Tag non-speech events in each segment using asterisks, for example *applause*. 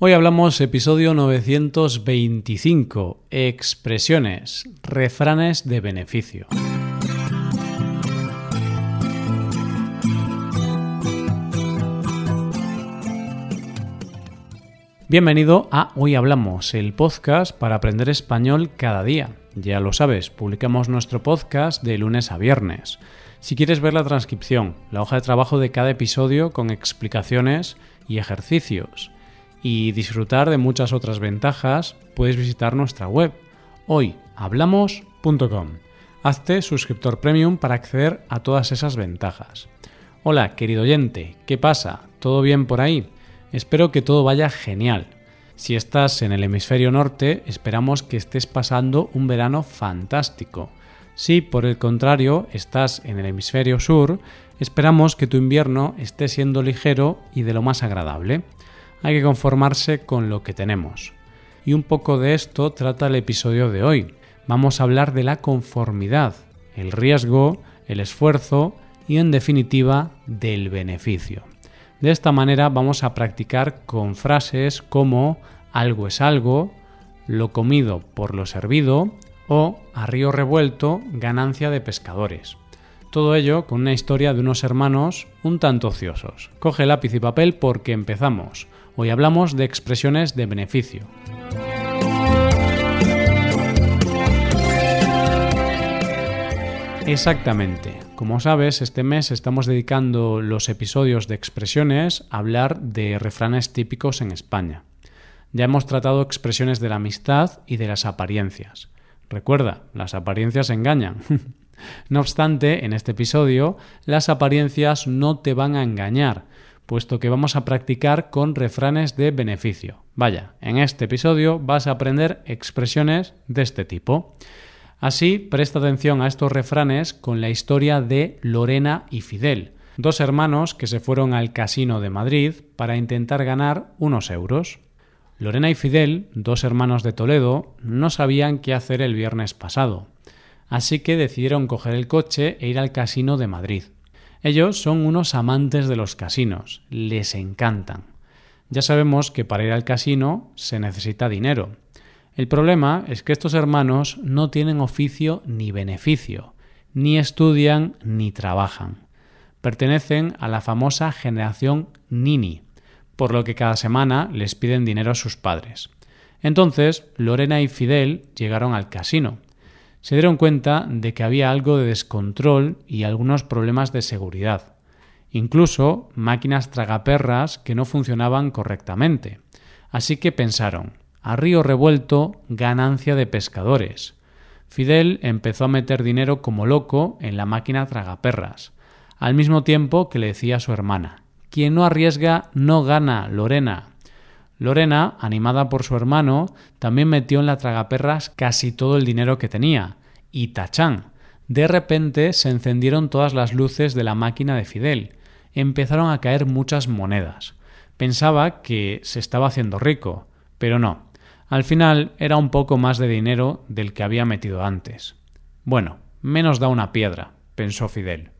Hoy hablamos episodio 925, expresiones, refranes de beneficio. Bienvenido a Hoy Hablamos, el podcast para aprender español cada día. Ya lo sabes, publicamos nuestro podcast de lunes a viernes. Si quieres ver la transcripción, la hoja de trabajo de cada episodio con explicaciones y ejercicios, y disfrutar de muchas otras ventajas, puedes visitar nuestra web hoyhablamos.com. Hazte suscriptor premium para acceder a todas esas ventajas. Hola, querido oyente, ¿qué pasa? ¿Todo bien por ahí? Espero que todo vaya genial. Si estás en el hemisferio norte, esperamos que estés pasando un verano fantástico. Si por el contrario estás en el hemisferio sur, esperamos que tu invierno esté siendo ligero y de lo más agradable. Hay que conformarse con lo que tenemos. Y un poco de esto trata el episodio de hoy. Vamos a hablar de la conformidad, el riesgo, el esfuerzo y en definitiva del beneficio. De esta manera vamos a practicar con frases como algo es algo, lo comido por lo servido o a río revuelto, ganancia de pescadores. Todo ello con una historia de unos hermanos un tanto ociosos. Coge lápiz y papel porque empezamos. Hoy hablamos de expresiones de beneficio. Exactamente. Como sabes, este mes estamos dedicando los episodios de expresiones a hablar de refranes típicos en España. Ya hemos tratado expresiones de la amistad y de las apariencias. Recuerda, las apariencias engañan. *laughs* no obstante, en este episodio, las apariencias no te van a engañar, puesto que vamos a practicar con refranes de beneficio. Vaya, en este episodio vas a aprender expresiones de este tipo. Así, presta atención a estos refranes con la historia de Lorena y Fidel, dos hermanos que se fueron al casino de Madrid para intentar ganar unos euros. Lorena y Fidel, dos hermanos de Toledo, no sabían qué hacer el viernes pasado, así que decidieron coger el coche e ir al casino de Madrid. Ellos son unos amantes de los casinos, les encantan. Ya sabemos que para ir al casino se necesita dinero, el problema es que estos hermanos no tienen oficio ni beneficio, ni estudian ni trabajan. Pertenecen a la famosa generación Nini, por lo que cada semana les piden dinero a sus padres. Entonces, Lorena y Fidel llegaron al casino. Se dieron cuenta de que había algo de descontrol y algunos problemas de seguridad. Incluso máquinas tragaperras que no funcionaban correctamente. Así que pensaron, a río revuelto, ganancia de pescadores. Fidel empezó a meter dinero como loco en la máquina tragaperras, al mismo tiempo que le decía a su hermana, quien no arriesga no gana, Lorena. Lorena, animada por su hermano, también metió en la tragaperras casi todo el dinero que tenía, y tachán. De repente se encendieron todas las luces de la máquina de Fidel. Empezaron a caer muchas monedas. Pensaba que se estaba haciendo rico, pero no. Al final era un poco más de dinero del que había metido antes. Bueno, menos da una piedra, pensó Fidel.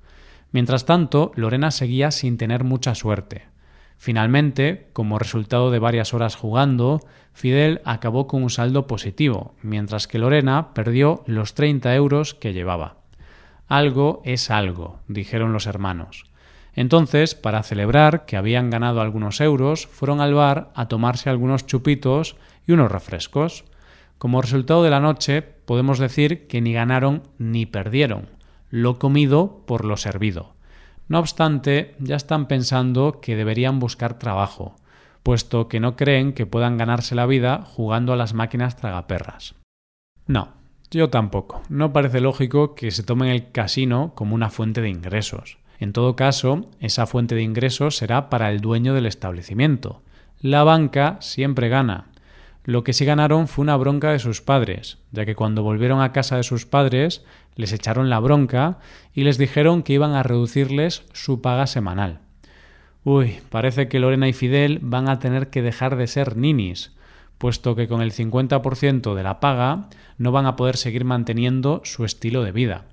Mientras tanto, Lorena seguía sin tener mucha suerte. Finalmente, como resultado de varias horas jugando, Fidel acabó con un saldo positivo, mientras que Lorena perdió los 30 euros que llevaba. Algo es algo, dijeron los hermanos. Entonces, para celebrar que habían ganado algunos euros, fueron al bar a tomarse algunos chupitos y unos refrescos. Como resultado de la noche, podemos decir que ni ganaron ni perdieron, lo comido por lo servido. No obstante, ya están pensando que deberían buscar trabajo, puesto que no creen que puedan ganarse la vida jugando a las máquinas tragaperras. No, yo tampoco. No parece lógico que se tomen el casino como una fuente de ingresos. En todo caso, esa fuente de ingresos será para el dueño del establecimiento. La banca siempre gana, lo que sí ganaron fue una bronca de sus padres, ya que cuando volvieron a casa de sus padres les echaron la bronca y les dijeron que iban a reducirles su paga semanal. Uy, parece que Lorena y Fidel van a tener que dejar de ser ninis, puesto que con el 50% de la paga no van a poder seguir manteniendo su estilo de vida.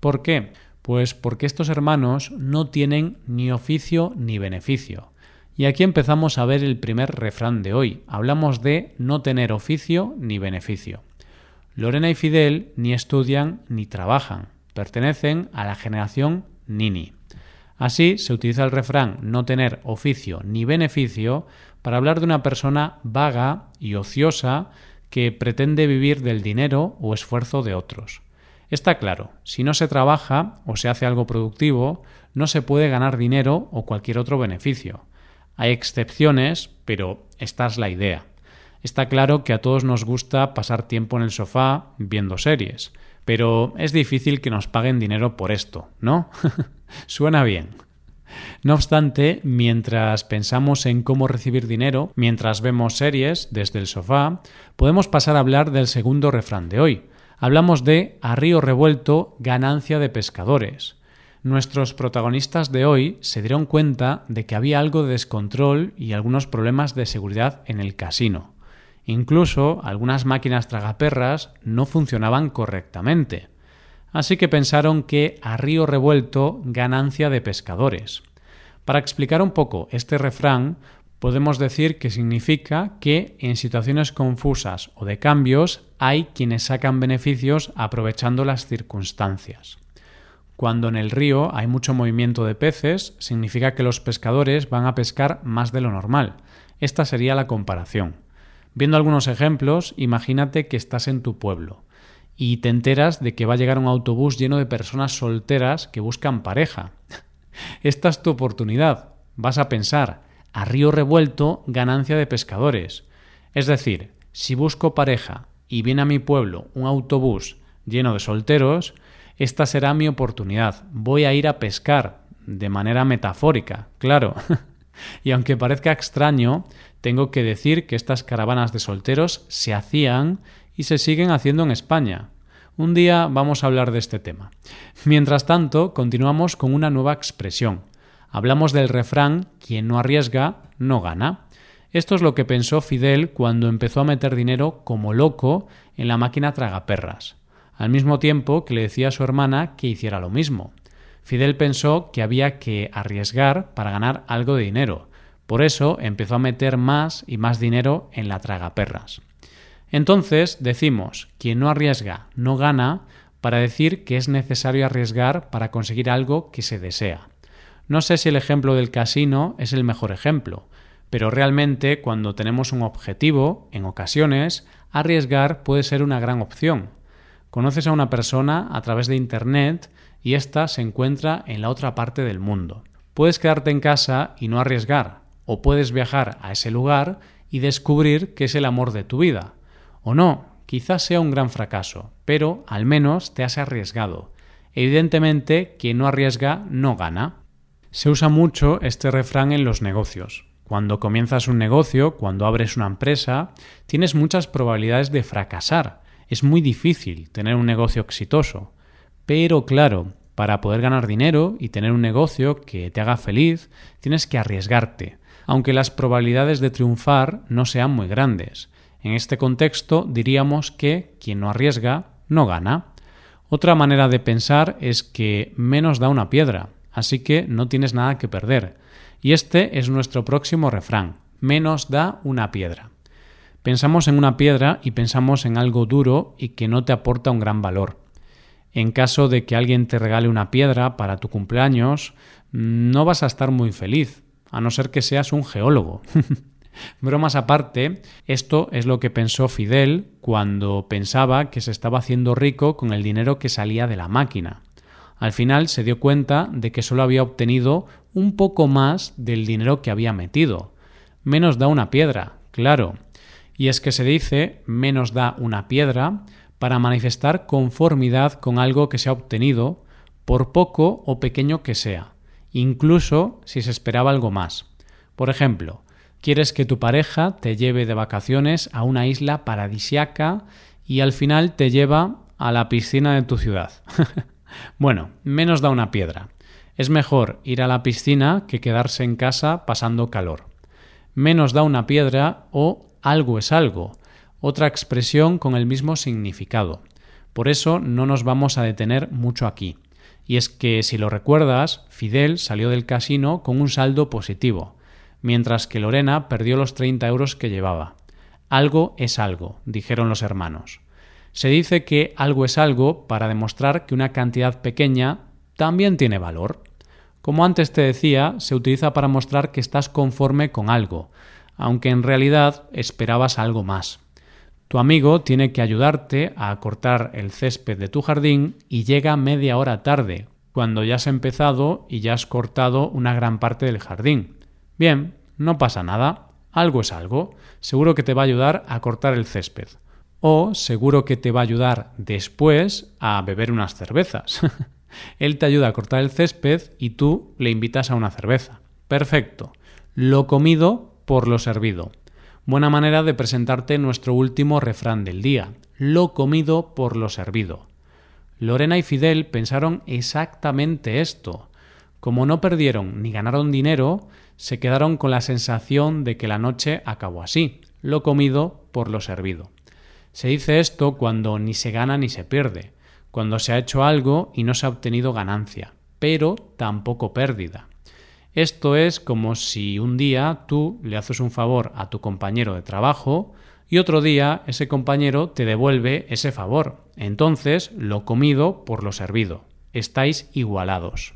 ¿Por qué? Pues porque estos hermanos no tienen ni oficio ni beneficio Y aquí empezamos a ver el primer refrán de hoy. Hablamos de no tener oficio ni beneficio. Lorena y Fidel ni estudian ni trabajan. Pertenecen a la generación Nini. Así se utiliza el refrán no tener oficio ni beneficio para hablar de una persona vaga y ociosa que pretende vivir del dinero o esfuerzo de otros. Está claro, si no se trabaja o se hace algo productivo, no se puede ganar dinero o cualquier otro beneficio. Hay excepciones, pero esta es la idea. Está claro que a todos nos gusta pasar tiempo en el sofá viendo series, pero es difícil que nos paguen dinero por esto, ¿no? *laughs* Suena bien. No obstante, mientras pensamos en cómo recibir dinero, mientras vemos series desde el sofá, podemos pasar a hablar del segundo refrán de hoy. Hablamos de a río revuelto, ganancia de pescadores. Nuestros protagonistas de hoy se dieron cuenta de que había algo de descontrol y algunos problemas de seguridad en el casino. Incluso algunas máquinas tragaperras no funcionaban correctamente. Así que pensaron que a río revuelto ganancia de pescadores. Para explicar un poco este refrán, podemos decir que significa que en situaciones confusas o de cambios hay quienes sacan beneficios aprovechando las circunstancias. Cuando en el río hay mucho movimiento de peces, significa que los pescadores van a pescar más de lo normal. Esta sería la comparación. Viendo algunos ejemplos, imagínate que estás en tu pueblo y te enteras de que va a llegar un autobús lleno de personas solteras que buscan pareja. *laughs* Esta es tu oportunidad. Vas a pensar, a río revuelto, ganancia de pescadores. Es decir, si busco pareja y viene a mi pueblo un autobús lleno de solteros, esta será mi oportunidad. Voy a ir a pescar, de manera metafórica, claro. *laughs* y aunque parezca extraño, tengo que decir que estas caravanas de solteros se hacían y se siguen haciendo en España. Un día vamos a hablar de este tema. Mientras tanto, continuamos con una nueva expresión. Hablamos del refrán quien no arriesga, no gana. Esto es lo que pensó Fidel cuando empezó a meter dinero como loco en la máquina tragaperras al mismo tiempo que le decía a su hermana que hiciera lo mismo. Fidel pensó que había que arriesgar para ganar algo de dinero. Por eso empezó a meter más y más dinero en la tragaperras. Entonces decimos, quien no arriesga no gana para decir que es necesario arriesgar para conseguir algo que se desea. No sé si el ejemplo del casino es el mejor ejemplo, pero realmente cuando tenemos un objetivo, en ocasiones, arriesgar puede ser una gran opción. Conoces a una persona a través de Internet y ésta se encuentra en la otra parte del mundo. Puedes quedarte en casa y no arriesgar, o puedes viajar a ese lugar y descubrir que es el amor de tu vida. O no, quizás sea un gran fracaso, pero al menos te has arriesgado. Evidentemente, quien no arriesga no gana. Se usa mucho este refrán en los negocios. Cuando comienzas un negocio, cuando abres una empresa, tienes muchas probabilidades de fracasar, es muy difícil tener un negocio exitoso. Pero claro, para poder ganar dinero y tener un negocio que te haga feliz, tienes que arriesgarte, aunque las probabilidades de triunfar no sean muy grandes. En este contexto diríamos que quien no arriesga no gana. Otra manera de pensar es que menos da una piedra, así que no tienes nada que perder. Y este es nuestro próximo refrán, menos da una piedra. Pensamos en una piedra y pensamos en algo duro y que no te aporta un gran valor. En caso de que alguien te regale una piedra para tu cumpleaños, no vas a estar muy feliz, a no ser que seas un geólogo. *laughs* Bromas aparte, esto es lo que pensó Fidel cuando pensaba que se estaba haciendo rico con el dinero que salía de la máquina. Al final se dio cuenta de que solo había obtenido un poco más del dinero que había metido. Menos da una piedra, claro, y es que se dice menos da una piedra para manifestar conformidad con algo que se ha obtenido, por poco o pequeño que sea, incluso si se esperaba algo más. Por ejemplo, quieres que tu pareja te lleve de vacaciones a una isla paradisiaca y al final te lleva a la piscina de tu ciudad. *laughs* bueno, menos da una piedra. Es mejor ir a la piscina que quedarse en casa pasando calor. Menos da una piedra o algo es algo, otra expresión con el mismo significado. Por eso no nos vamos a detener mucho aquí. Y es que, si lo recuerdas, Fidel salió del casino con un saldo positivo. mientras que Lorena perdió los 30 euros que llevaba. Algo es algo, dijeron los hermanos. Se dice que algo es algo para demostrar que una cantidad pequeña también tiene valor. Como antes te decía, se utiliza para mostrar que estás conforme con algo, aunque en realidad esperabas algo más. Tu amigo tiene que ayudarte a cortar el césped de tu jardín y llega media hora tarde, cuando ya has empezado y ya has cortado una gran parte del jardín. Bien, no pasa nada, algo es algo, seguro que te va a ayudar a cortar el césped. O seguro que te va a ayudar después a beber unas cervezas. *laughs* Él te ayuda a cortar el césped y tú le invitas a una cerveza. Perfecto. Lo comido por lo servido. Buena manera de presentarte nuestro último refrán del día. Lo comido por lo servido. Lorena y Fidel pensaron exactamente esto. Como no perdieron ni ganaron dinero, se quedaron con la sensación de que la noche acabó así, lo comido por lo servido. Se dice esto cuando ni se gana ni se pierde, cuando se ha hecho algo y no se ha obtenido ganancia, pero tampoco pérdida. Esto es como si un día tú le haces un favor a tu compañero de trabajo y otro día ese compañero te devuelve ese favor. Entonces, lo comido por lo servido. Estáis igualados.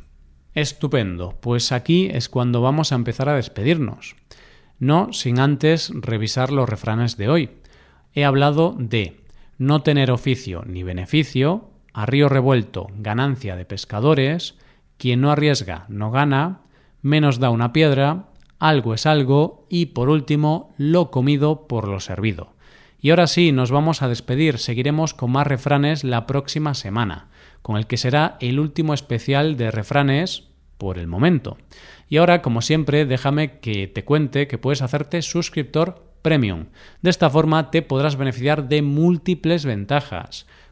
Estupendo, pues aquí es cuando vamos a empezar a despedirnos. No sin antes revisar los refranes de hoy. He hablado de no tener oficio ni beneficio, a río revuelto ganancia de pescadores, quien no arriesga no gana, menos da una piedra, algo es algo y por último lo comido por lo servido. Y ahora sí, nos vamos a despedir, seguiremos con más refranes la próxima semana, con el que será el último especial de refranes por el momento. Y ahora, como siempre, déjame que te cuente que puedes hacerte suscriptor premium. De esta forma te podrás beneficiar de múltiples ventajas